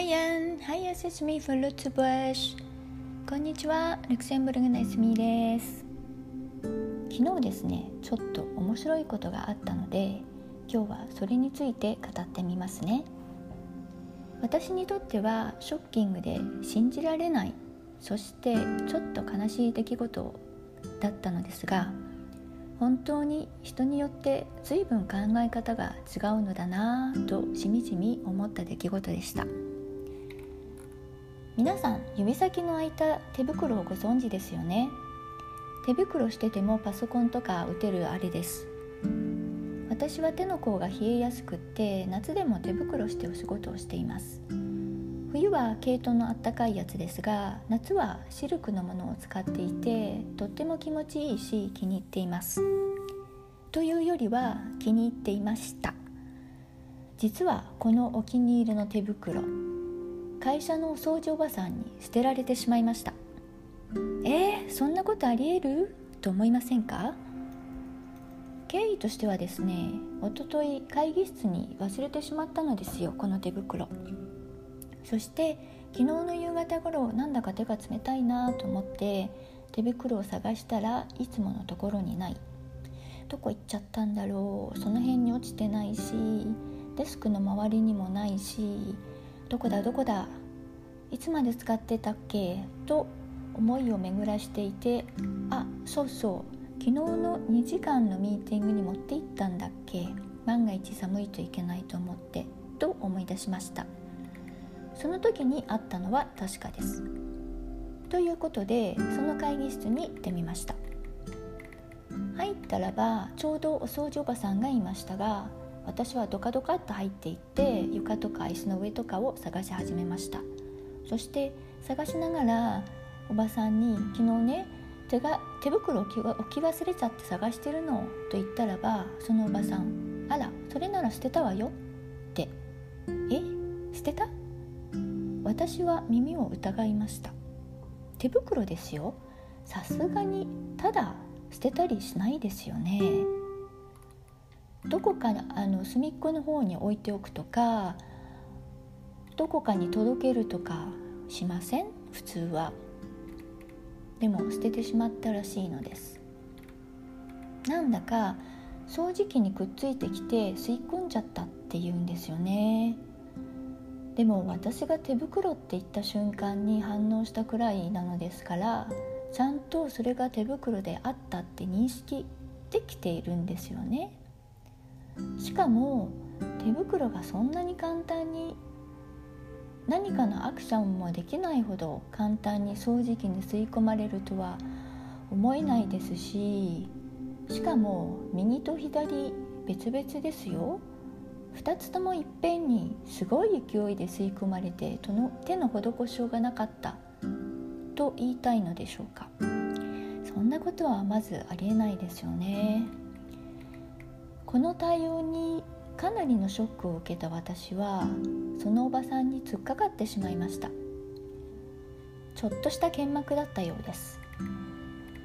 Hej Hej Sesame for Lutz Bush. こんにちはルクセンブルグのエスミです。昨日ですねちょっと面白いことがあったので今日はそれについて語ってみますね。私にとってはショッキングで信じられないそしてちょっと悲しい出来事だったのですが本当に人によって随分考え方が違うのだなぁとしみじみ思った出来事でした。皆さん指先の開いた手袋をご存知ですよね？手袋しててもパソコンとか打てるあれです。私は手の甲が冷えやすくって夏でも手袋してお仕事をしています。冬は毛糸のあったかいやつですが夏はシルクのものを使っていてとっても気持ちいいし気に入っています。というよりは気に入っていました。実はこのお気に入りの手袋会社の掃除おばさんに捨てられてしまいました。えー、そんなことありえる？と思いませんか？経緯としてはですねおととい会議室に忘れてしまったのですよこの手袋。そして昨日の夕方頃なんだか手が冷たいなと思って手袋を探したらいつものところにない。どこ行っちゃったんだろう？その辺に落ちてないしデスクの周りにもないしどこだどこだ？いつまで使ってたっけ？と思いを巡らしていてあそうそう。昨日の2時間のミーティングに持って行ったんだっけ？万が一寒いといけないと思ってと思い出しました。その時にあったのは確かです。ということでその会議室に行ってみました。入ったらばちょうどお掃除おばさんがいましたが私はドカドカっと入っていって床とか椅子の上とかを探し始めました。そして探しながらおばさんに「昨日ね手が手袋置き置き忘れちゃって探してるの」と言ったらばそのおばさん「あらそれなら捨てたわよ」って「え？捨てた?」私は耳を疑いました手袋ですよ。さすがにただ捨てたりしないですよねどこかあの隅っこの方に置いておくとかどこかに届けるとかしません？普通は。でも捨ててしまったらしいのです。なんだか掃除機にくっついてきて吸い込んじゃったっていうんですよね。でも私が手袋って言った瞬間に反応したくらいなのですからちゃんとそれが手袋であったって認識できているんですよね。しかも手袋がそんなに簡単に何かのアクションもできないほど簡単に掃除機に吸い込まれるとは思えないですししかも右と左別々ですよ。2つともいっぺんにすごい勢いで吸い込まれて手の手の施しようがなかった。と言いたいのでしょうか。そんなことはまずありえないですよね。この対応にかなりのショックを受けた私はそのおばさんに突っかかってしまいました。ちょっとした剣幕だったようです。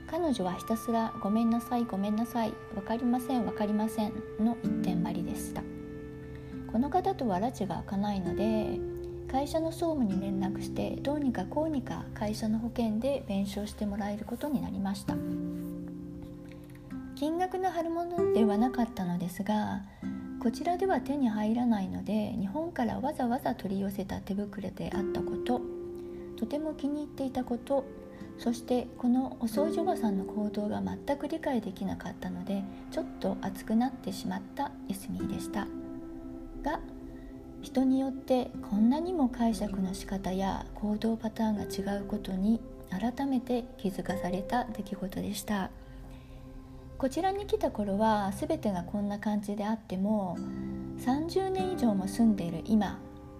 彼女はひたすら「ごめんなさいごめんなさい分かりません分かりません」の一点張りでした。この方とは拉致が開かないので会社の総務に連絡してどうにかこうにか会社の保険で弁償してもらえることになりました。金額の張るものではなかったのですがこちらでは手に入らないので日本からわざわざ取り寄せた手袋であったこととても気に入っていたことそしてこのお掃除おばさんの行動が全く理解できなかったのでちょっと熱くなってしまったエスミーでした。が人によってこんなにも解釈の仕方や行動パターンが違うことに改めて気づかされた出来事でしたこちらに来た頃は全てがこんな感じであっても30年以上も住んでいる今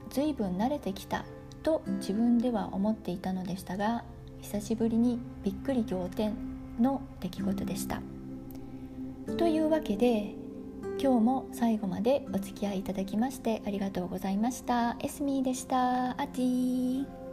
随分慣れてきたと自分では思っていたのでしたが久しぶりにびっくり仰天の出来事でした。というわけで今日も最後までお付き合いいただきましてありがとうございました。エスミーでした。アティー。